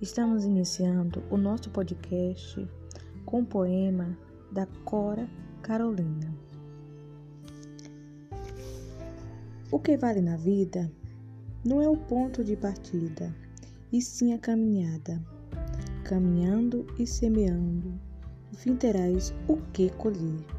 Estamos iniciando o nosso podcast com o poema da Cora Carolina. O que vale na vida não é o ponto de partida, e sim a caminhada. Caminhando e semeando, no fim terás o que colher.